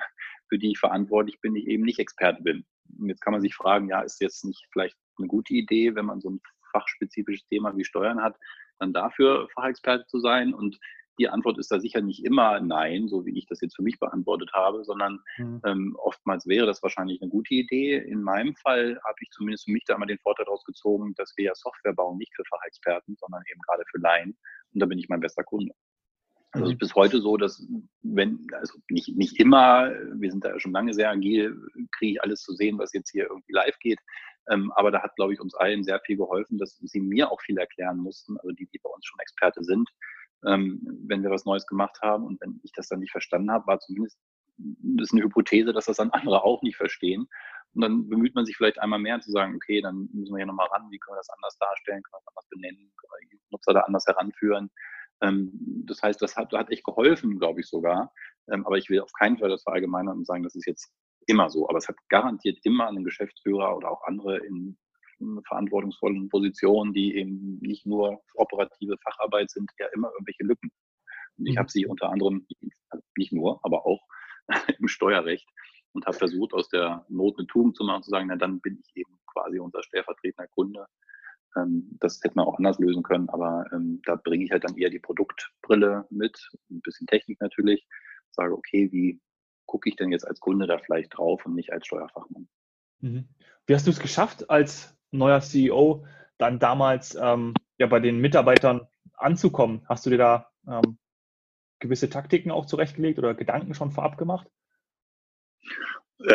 für die ich verantwortlich bin, ich eben nicht Experte bin. Und jetzt kann man sich fragen, ja, ist jetzt nicht vielleicht eine gute Idee, wenn man so ein fachspezifisches Thema wie Steuern hat, dann dafür Fachexperte zu sein und die Antwort ist da sicher nicht immer nein, so wie ich das jetzt für mich beantwortet habe, sondern mhm. ähm, oftmals wäre das wahrscheinlich eine gute Idee. In meinem Fall habe ich zumindest für mich da immer den Vorteil daraus gezogen, dass wir ja Software bauen, nicht für Fachexperten, sondern eben gerade für Laien. Und da bin ich mein bester Kunde. Also es ist mhm. bis heute so, dass wenn, also nicht, nicht immer, wir sind da schon lange sehr agil, kriege ich alles zu sehen, was jetzt hier irgendwie live geht. Ähm, aber da hat, glaube ich, uns allen sehr viel geholfen, dass sie mir auch viel erklären mussten, also die, die bei uns schon Experte sind, ähm, wenn wir was Neues gemacht haben. Und wenn ich das dann nicht verstanden habe, war zumindest das ist eine Hypothese, dass das dann andere auch nicht verstehen. Und dann bemüht man sich vielleicht einmal mehr zu sagen, okay, dann müssen wir hier nochmal ran, wie können wir das anders darstellen, können wir das anders benennen, können wir die Nutzer da anders heranführen. Ähm, das heißt, das hat, hat echt geholfen, glaube ich sogar. Ähm, aber ich will auf keinen Fall das verallgemeinern und sagen, das ist jetzt immer so. Aber es hat garantiert immer einen Geschäftsführer oder auch andere in verantwortungsvollen Positionen, die eben nicht nur operative Facharbeit sind, ja immer irgendwelche Lücken. Und ich mhm. habe sie unter anderem, nicht nur, aber auch im Steuerrecht und habe versucht, aus der Not eine Tugend zu machen, zu sagen, na dann bin ich eben quasi unser stellvertretender Kunde. Ähm, das hätte man auch anders lösen können, aber ähm, da bringe ich halt dann eher die Produktbrille mit, ein bisschen Technik natürlich, sage, okay, wie gucke ich denn jetzt als Kunde da vielleicht drauf und nicht als Steuerfachmann. Mhm. Wie hast du es geschafft, als neuer CEO dann damals ähm, ja bei den Mitarbeitern anzukommen? Hast du dir da ähm, gewisse Taktiken auch zurechtgelegt oder Gedanken schon vorab gemacht?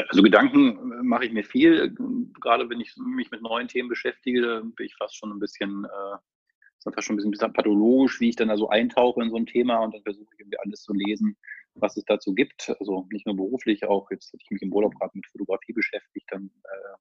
Also Gedanken mache ich mir viel. Gerade wenn ich mich mit neuen Themen beschäftige, bin ich fast schon ein bisschen, äh, fast schon ein bisschen pathologisch, wie ich dann da so eintauche in so ein Thema und dann versuche ich irgendwie alles zu lesen, was es dazu gibt. Also nicht nur beruflich, auch jetzt hatte ich mich im Urlaub gerade mit Fotografie beschäftigt, dann äh,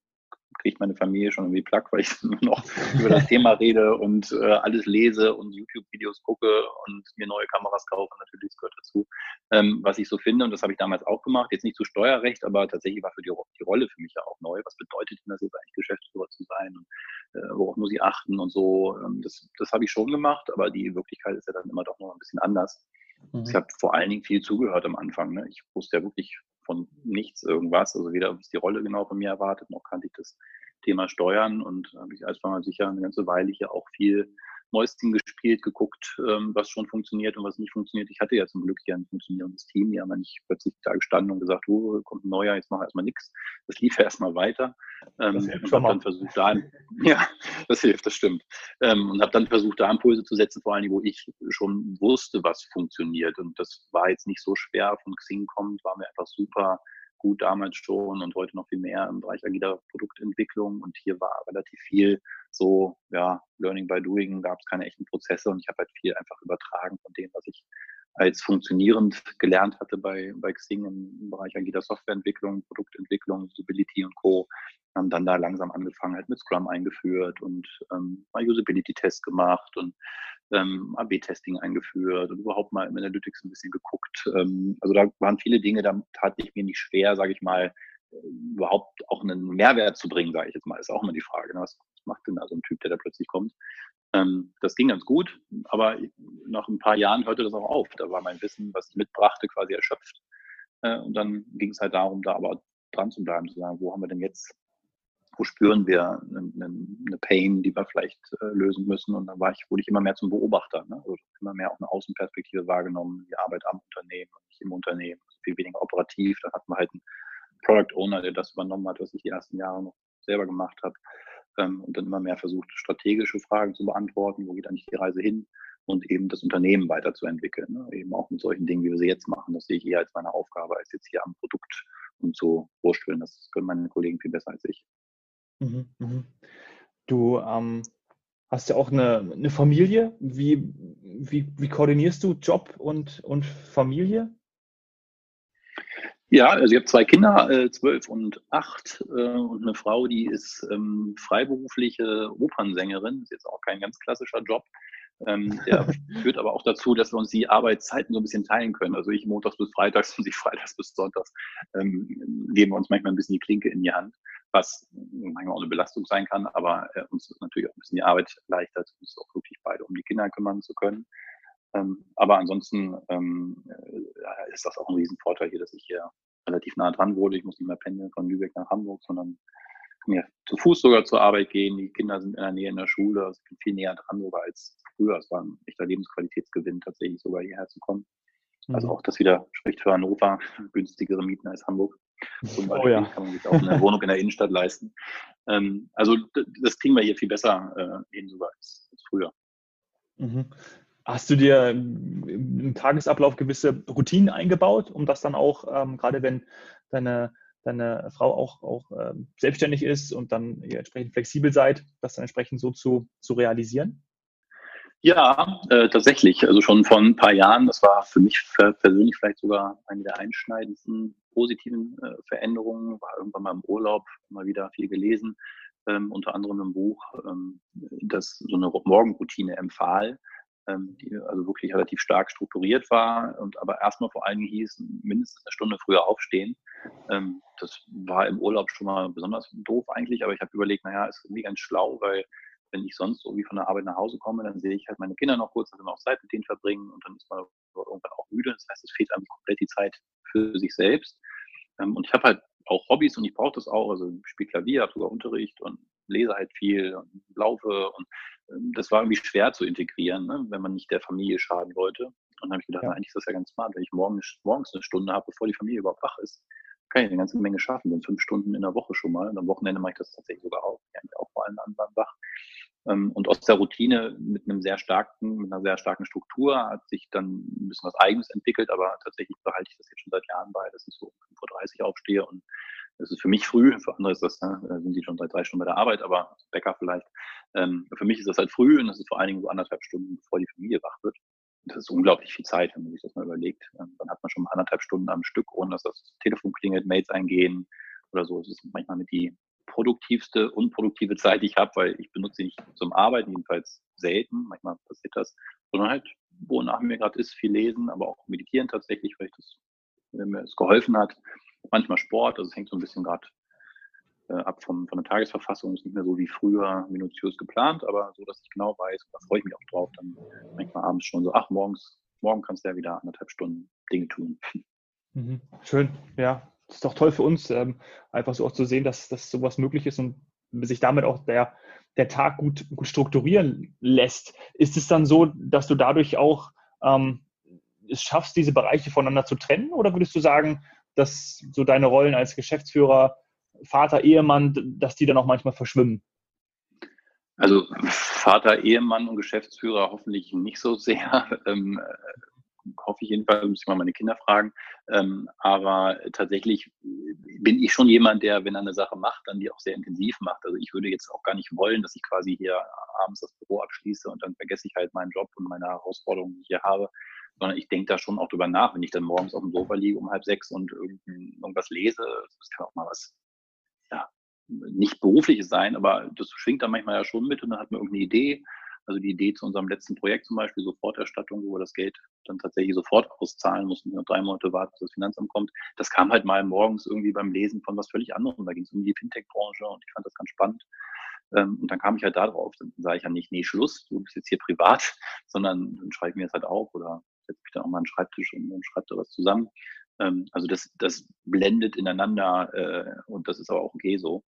kriegt meine Familie schon irgendwie Plack, weil ich nur noch über das Thema rede und äh, alles lese und YouTube-Videos gucke und mir neue Kameras kaufe. Natürlich, das gehört dazu. Ähm, was ich so finde, und das habe ich damals auch gemacht, jetzt nicht zu Steuerrecht, aber tatsächlich war für die, die Rolle für mich ja auch neu. Was bedeutet denn das jetzt eigentlich, Geschäftsführer zu sein? Und, äh, worauf muss ich achten und so? Ähm, das das habe ich schon gemacht, aber die Wirklichkeit ist ja dann immer doch noch ein bisschen anders. Mhm. Ich habe vor allen Dingen viel zugehört am Anfang. Ne? Ich wusste ja wirklich von nichts irgendwas. Also weder ist die Rolle genau von mir erwartet, noch kannte ich das Thema Steuern und habe ich als mal sicher eine ganze Weile hier auch viel Mäuschen gespielt, geguckt, ähm, was schon funktioniert und was nicht funktioniert. Ich hatte ja zum Glück hier ein funktionierendes Team. Die haben ja nicht plötzlich da gestanden und gesagt, oh, kommt ein neuer, jetzt machen wir erstmal nichts. Das lief ja erstmal weiter. Ähm, das hilft und habe dann versucht, da, ja, das hilft, das stimmt. Ähm, und habe dann versucht, da Impulse zu setzen, vor allem, wo ich schon wusste, was funktioniert. Und das war jetzt nicht so schwer. Von Xing kommt, war mir einfach super gut damals schon und heute noch viel mehr im Bereich agiler Produktentwicklung. Und hier war relativ viel so, ja, Learning by Doing, gab es keine echten Prozesse und ich habe halt viel einfach übertragen von dem, was ich als funktionierend gelernt hatte bei, bei Xing im Bereich agiler Softwareentwicklung, Produktentwicklung, Usability und Co. Haben dann da langsam angefangen, halt mit Scrum eingeführt und ähm, mal Usability-Tests gemacht und ähm, AB-Testing eingeführt und überhaupt mal im Analytics ein bisschen geguckt. Ähm, also da waren viele Dinge, da tat ich mir nicht schwer, sage ich mal, überhaupt auch einen Mehrwert zu bringen, sage ich jetzt mal, ist auch immer die Frage. Ne? Was macht denn da so ein Typ, der da plötzlich kommt? Ähm, das ging ganz gut, aber nach ein paar Jahren hörte das auch auf. Da war mein Wissen, was ich mitbrachte, quasi erschöpft. Äh, und dann ging es halt darum, da aber dran zu bleiben, zu sagen, wo haben wir denn jetzt, wo spüren wir eine, Pain, die wir vielleicht äh, lösen müssen? Und dann war ich, wurde ich immer mehr zum Beobachter, ne? also immer mehr auch eine Außenperspektive wahrgenommen, die Arbeit am Unternehmen und nicht im Unternehmen, also viel weniger operativ. Dann hatten wir halt einen Product Owner, der das übernommen hat, was ich die ersten Jahre noch selber gemacht habe. Ähm, und dann immer mehr versucht, strategische Fragen zu beantworten, wo geht eigentlich die Reise hin und eben das Unternehmen weiterzuentwickeln. Ne? Eben auch mit solchen Dingen, wie wir sie jetzt machen. Das sehe ich eher als meine Aufgabe, als jetzt hier am Produkt und so wursteln. Das können meine Kollegen viel besser als ich. Mhm, mhm. Du ähm, hast ja auch eine, eine Familie. Wie, wie, wie koordinierst du Job und, und Familie? Ja, also ich habe zwei Kinder, äh, zwölf und acht, äh, und eine Frau, die ist ähm, freiberufliche Opernsängerin. Ist jetzt auch kein ganz klassischer Job. Ähm, der führt aber auch dazu, dass wir uns die Arbeitszeiten so ein bisschen teilen können. Also ich montags bis freitags und sie freitags bis sonntags ähm, geben wir uns manchmal ein bisschen die Klinke in die Hand, was manchmal auch eine Belastung sein kann, aber äh, uns natürlich auch ein bisschen die Arbeit erleichtert, uns auch wirklich beide um die Kinder kümmern zu können. Ähm, aber ansonsten ähm, äh, ist das auch ein Riesenvorteil hier, dass ich hier relativ nah dran wurde. Ich muss nicht mehr pendeln von Lübeck nach Hamburg, sondern kann ja zu Fuß sogar zur Arbeit gehen. Die Kinder sind in der Nähe in der Schule. Also ich bin viel näher dran sogar als früher. Es war ein echter Lebensqualitätsgewinn, tatsächlich sogar hierher zu kommen. Also mhm. auch das wieder spricht für Hannover, günstigere Mieten als Hamburg. Zum Beispiel oh ja. kann man sich auch eine Wohnung in der Innenstadt leisten. Ähm, also das kriegen wir hier viel besser äh, hin sogar als, als früher. Mhm. Hast du dir im Tagesablauf gewisse Routinen eingebaut, um das dann auch, ähm, gerade wenn deine, deine Frau auch, auch ähm, selbstständig ist und dann ihr entsprechend flexibel seid, das dann entsprechend so zu, zu realisieren? Ja, äh, tatsächlich. Also schon vor ein paar Jahren, das war für mich persönlich vielleicht sogar eine der einschneidendsten positiven äh, Veränderungen, war irgendwann mal im Urlaub mal wieder viel gelesen, ähm, unter anderem im Buch, ähm, das so eine Morgenroutine empfahl die also wirklich relativ stark strukturiert war und aber erstmal vor allen Dingen hieß, mindestens eine Stunde früher aufstehen. Ähm, das war im Urlaub schon mal besonders doof eigentlich, aber ich habe überlegt, naja, ist irgendwie ganz schlau, weil wenn ich sonst irgendwie von der Arbeit nach Hause komme, dann sehe ich halt meine Kinder noch kurz, dann sind wir auch Zeit mit denen verbringen und dann ist man irgendwann auch müde. Das heißt, es fehlt einem komplett die Zeit für sich selbst. Ähm, und ich habe halt auch Hobbys und ich brauche das auch. Also ich spiele Klavier, habe sogar Unterricht und lese halt viel und laufe und ähm, das war irgendwie schwer zu integrieren, ne, wenn man nicht der Familie schaden wollte. Und dann habe ich gedacht, ja. eigentlich ist das ja ganz smart, wenn ich morgens, morgens eine Stunde habe, bevor die Familie überhaupt wach ist, kann ich eine ganze Menge schaffen. Dann fünf Stunden in der Woche schon mal. Und am Wochenende mache ich das tatsächlich sogar auch. Eigentlich auch vor allem anderen wach. Ähm, und aus der Routine mit einem sehr starken, mit einer sehr starken Struktur hat sich dann ein bisschen was Eigenes entwickelt, aber tatsächlich behalte ich das jetzt schon seit Jahren bei, dass ich so um 5.30 Uhr aufstehe und das ist für mich früh, für andere ist das, ne, sind die schon seit drei Stunden bei der Arbeit, aber Bäcker vielleicht. Ähm, für mich ist das halt früh und das ist vor allen Dingen so anderthalb Stunden, bevor die Familie wach wird. Das ist unglaublich viel Zeit, wenn man sich das mal überlegt. Ähm, dann hat man schon anderthalb Stunden am Stück, ohne dass das Telefon klingelt, Mails eingehen oder so. Es ist manchmal mit die produktivste, unproduktive Zeit, die ich habe, weil ich benutze sie nicht zum Arbeiten, jedenfalls selten. Manchmal passiert das, sondern halt, wonach mir gerade ist, viel lesen, aber auch meditieren tatsächlich, weil ich das, wenn mir es geholfen hat manchmal Sport, also es hängt so ein bisschen gerade äh, ab vom, von der Tagesverfassung, ist nicht mehr so wie früher minutiös geplant, aber so, dass ich genau weiß, da freue ich mich auch drauf, dann manchmal abends schon so, ach, morgens, morgen kannst du ja wieder anderthalb Stunden Dinge tun. Mhm. Schön, ja. das ist doch toll für uns, ähm, einfach so auch zu sehen, dass, dass sowas möglich ist und sich damit auch der, der Tag gut, gut strukturieren lässt. Ist es dann so, dass du dadurch auch ähm, es schaffst, diese Bereiche voneinander zu trennen? Oder würdest du sagen, dass so deine Rollen als Geschäftsführer, Vater, Ehemann, dass die dann auch manchmal verschwimmen? Also Vater, Ehemann und Geschäftsführer hoffentlich nicht so sehr. Ähm, hoffe ich jedenfalls, muss ich mal meine Kinder fragen. Ähm, aber tatsächlich bin ich schon jemand, der, wenn er eine Sache macht, dann die auch sehr intensiv macht. Also ich würde jetzt auch gar nicht wollen, dass ich quasi hier abends das Büro abschließe und dann vergesse ich halt meinen Job und meine Herausforderungen, die ich hier habe, sondern ich denke da schon auch drüber nach, wenn ich dann morgens auf dem Sofa liege um halb sechs und irgendwas lese. Das kann auch mal was, nicht berufliches sein, aber das schwingt dann manchmal ja schon mit und dann hat man irgendeine Idee also die Idee zu unserem letzten Projekt zum Beispiel, Soforterstattung, wo wir das Geld dann tatsächlich sofort auszahlen mussten, nur drei Monate warten, bis das Finanzamt kommt. Das kam halt mal morgens irgendwie beim Lesen von was völlig anderem. Da ging es um die Fintech-Branche und ich fand das ganz spannend. Ähm, und dann kam ich halt da drauf. Dann sage ich ja nicht, nee, Schluss, du bist jetzt hier privat, sondern dann schreibe ich mir das halt auf oder setze mich dann auch mal an den Schreibtisch und, und schreibe da was zusammen. Ähm, also das, das blendet ineinander äh, und das ist aber auch okay so.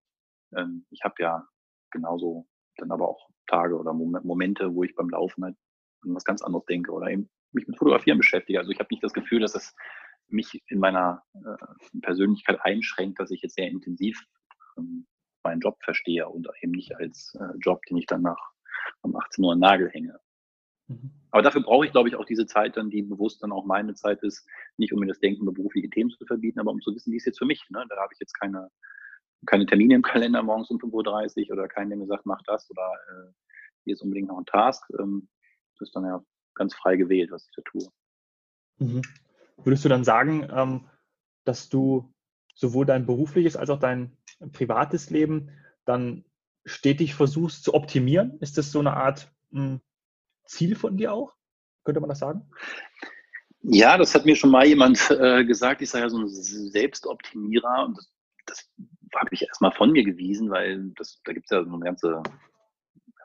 Ähm, ich habe ja genauso dann aber auch Tage oder Momente, wo ich beim Laufen halt an was ganz anderes denke oder eben mich mit Fotografieren beschäftige. Also ich habe nicht das Gefühl, dass es mich in meiner äh, Persönlichkeit einschränkt, dass ich jetzt sehr intensiv ähm, meinen Job verstehe und eben nicht als äh, Job, den ich dann nach um 18 Uhr an Nagel hänge. Mhm. Aber dafür brauche ich, glaube ich, auch diese Zeit dann, die bewusst dann auch meine Zeit ist, nicht um mir das Denken über berufliche Themen zu verbieten, aber um zu wissen, wie ist jetzt für mich. Ne? Da habe ich jetzt keine keine Termine im Kalender morgens um 5.30 Uhr oder keinen, der mir sagt, mach das oder äh, hier ist unbedingt noch ein Task. Ähm, das ist dann ja ganz frei gewählt, was ich da tue. Mhm. Würdest du dann sagen, ähm, dass du sowohl dein berufliches als auch dein privates Leben dann stetig versuchst zu optimieren? Ist das so eine Art mh, hm, Ziel von dir auch? Könnte man das sagen? Ja, das hat mir schon mal jemand äh, gesagt. Ich sei ja so ein Selbstoptimierer und das, das habe ich erstmal von mir gewiesen, weil das, da gibt es ja so eine ganze,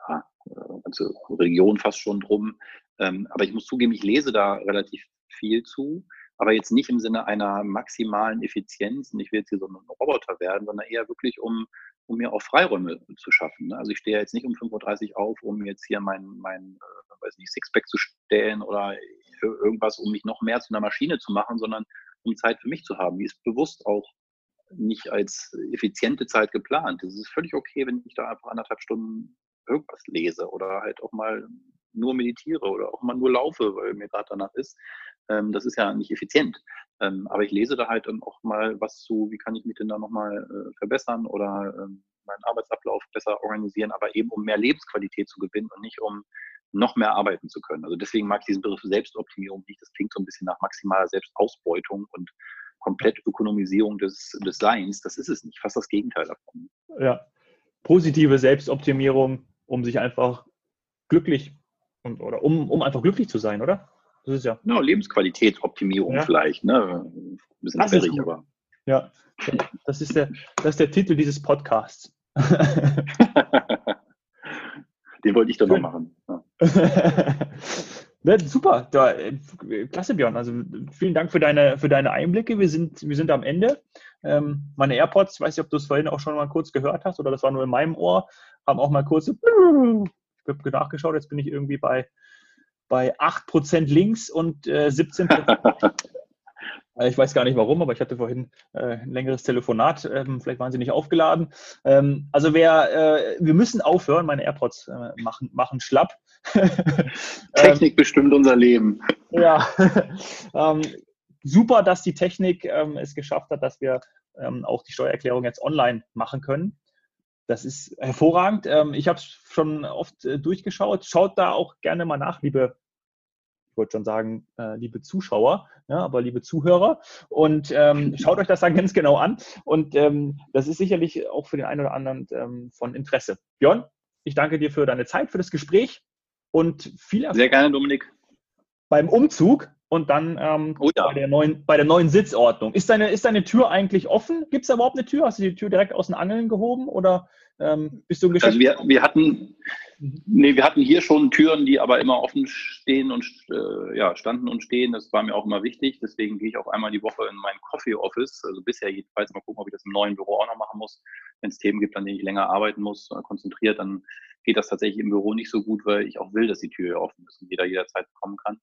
ja, äh, ganze Region fast schon drum. Ähm, aber ich muss zugeben, ich lese da relativ viel zu, aber jetzt nicht im Sinne einer maximalen Effizienz und ich will jetzt hier so ein Roboter werden, sondern eher wirklich, um, um mir auch Freiräume zu schaffen. Ne? Also ich stehe jetzt nicht um 5.30 Uhr auf, um jetzt hier mein, mein äh, weiß nicht, Sixpack zu stellen oder irgendwas, um mich noch mehr zu einer Maschine zu machen, sondern um Zeit für mich zu haben. Die ist bewusst auch nicht als effiziente Zeit geplant. Es ist völlig okay, wenn ich da einfach anderthalb Stunden irgendwas lese oder halt auch mal nur meditiere oder auch mal nur laufe, weil mir gerade danach ist. Ähm, das ist ja nicht effizient. Ähm, aber ich lese da halt dann auch mal was zu, wie kann ich mich denn da nochmal äh, verbessern oder ähm, meinen Arbeitsablauf besser organisieren, aber eben um mehr Lebensqualität zu gewinnen und nicht um noch mehr arbeiten zu können. Also deswegen mag ich diesen Begriff Selbstoptimierung nicht. Das klingt so ein bisschen nach maximaler Selbstausbeutung und komplett Ökonomisierung des, des Seins. Das ist es nicht, fast das Gegenteil davon. Ja, positive Selbstoptimierung, um sich einfach glücklich und, oder um, um einfach glücklich zu sein, oder? Das ist ja. Genau, Lebensqualitätsoptimierung ja. vielleicht, ne? Ein bisschen das aber. Ja, das ist, der, das ist der Titel dieses Podcasts. Den wollte ich doch noch machen. Ja. Ja, super, da, äh, klasse Björn. Also vielen Dank für deine, für deine Einblicke. Wir sind, wir sind am Ende. Ähm, meine AirPods, ich weiß nicht, ob du es vorhin auch schon mal kurz gehört hast oder das war nur in meinem Ohr, haben auch mal kurz, ich habe nachgeschaut, jetzt bin ich irgendwie bei, bei 8% links und äh, 17% Äh, ich weiß gar nicht warum, aber ich hatte vorhin äh, ein längeres Telefonat. Ähm, vielleicht waren sie nicht aufgeladen. Ähm, also wer, äh, wir müssen aufhören. Meine AirPods äh, machen, machen schlapp. Technik ähm, bestimmt unser Leben. Ja. Ähm, super, dass die Technik ähm, es geschafft hat, dass wir ähm, auch die Steuererklärung jetzt online machen können. Das ist hervorragend. ich habe es schon oft äh, durchgeschaut. Schaut da auch gerne mal nach, liebe ich wollte schon sagen, äh, liebe Zuschauer, ja, aber liebe Zuhörer. Und ähm, schaut euch das dann ganz genau an. Und ähm, das ist sicherlich auch für den einen oder anderen ähm, von Interesse. Björn, ich danke dir für deine Zeit, für das Gespräch und viel Erfolg. Sehr gerne, Dominik. Beim Umzug und dann ähm, oh ja. bei, der neuen, bei der neuen Sitzordnung. Ist deine, ist deine Tür eigentlich offen? Gibt es da überhaupt eine Tür? Hast du die Tür direkt aus den Angeln gehoben oder ähm, bist du ein Also wir, wir hatten Nee, wir hatten hier schon Türen, die aber immer offen stehen und äh, ja, standen und stehen. Das war mir auch immer wichtig. Deswegen gehe ich auch einmal die Woche in mein Coffee Office. Also bisher jedenfalls mal gucken, ob ich das im neuen Büro auch noch machen muss. Wenn es Themen gibt, an denen ich länger arbeiten muss, äh, konzentriert, dann geht das tatsächlich im Büro nicht so gut, weil ich auch will, dass die Tür offen ist und jeder jederzeit kommen kann.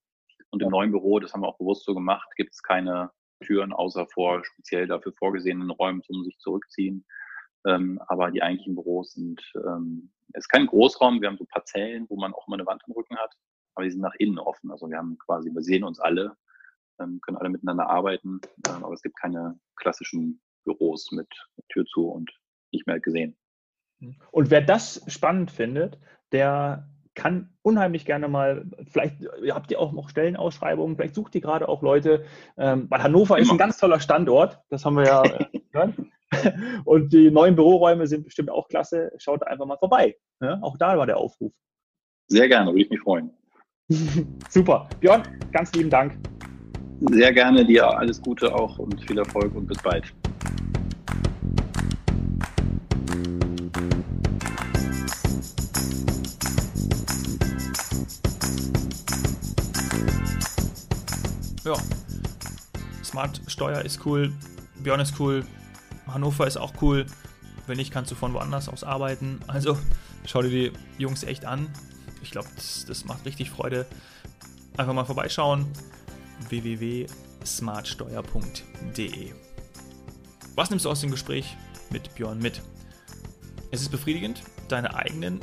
Und im neuen Büro, das haben wir auch bewusst so gemacht, gibt es keine Türen außer vor speziell dafür vorgesehenen Räumen zum sich zurückziehen. Ähm, aber die eigentlichen Büros sind, ähm, es ist kein Großraum, wir haben so Parzellen, wo man auch immer eine Wand im Rücken hat, aber die sind nach innen offen. Also wir haben quasi, wir sehen uns alle, ähm, können alle miteinander arbeiten, ähm, aber es gibt keine klassischen Büros mit Tür zu und nicht mehr gesehen. Und wer das spannend findet, der kann unheimlich gerne mal, vielleicht habt ihr auch noch Stellenausschreibungen, vielleicht sucht ihr gerade auch Leute, ähm, weil Hannover ist ein ganz toller Standort, das haben wir ja gehört. Und die neuen Büroräume sind bestimmt auch klasse. Schaut einfach mal vorbei. Ja, auch da war der Aufruf. Sehr gerne, würde ich mich freuen. Super. Björn, ganz lieben Dank. Sehr gerne dir alles Gute auch und viel Erfolg und bis bald. Ja, Smart Steuer ist cool, Björn ist cool, Hannover ist auch cool. Wenn nicht, kannst du von woanders aus arbeiten. Also schau dir die Jungs echt an. Ich glaube, das, das macht richtig Freude. Einfach mal vorbeischauen. www.smartsteuer.de Was nimmst du aus dem Gespräch mit Björn mit? Es ist befriedigend, deine eigenen,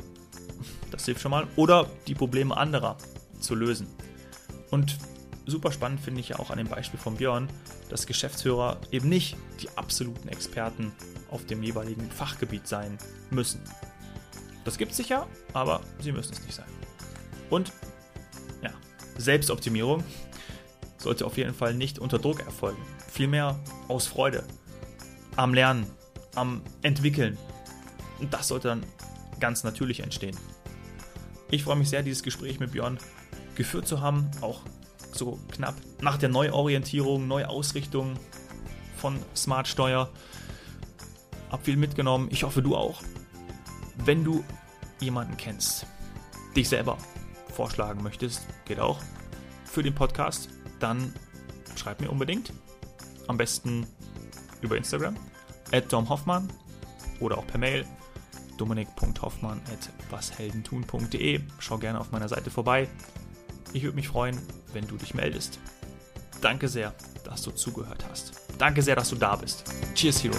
das hilft schon mal, oder die Probleme anderer zu lösen. Und super spannend finde ich ja auch an dem Beispiel von Björn, dass Geschäftsführer eben nicht die absoluten Experten auf dem jeweiligen Fachgebiet sein müssen. Das gibt es sicher, aber sie müssen es nicht sein. Und ja, Selbstoptimierung sollte auf jeden Fall nicht unter Druck erfolgen. Vielmehr aus Freude, am Lernen, am Entwickeln. Und das sollte dann ganz natürlich entstehen. Ich freue mich sehr, dieses Gespräch mit Björn geführt zu haben, auch so knapp nach der Neuorientierung, Neuausrichtung von Smart Steuer. Hab viel mitgenommen. Ich hoffe, du auch. Wenn du jemanden kennst, dich selber vorschlagen möchtest, geht auch für den Podcast, dann schreib mir unbedingt. Am besten über Instagram, at Dom Hoffmann oder auch per Mail dominik.hoffmann at washeldentun.de. Schau gerne auf meiner Seite vorbei. Ich würde mich freuen, wenn du dich meldest. Danke sehr, dass du zugehört hast. Danke sehr, dass du da bist. Cheers, Hero.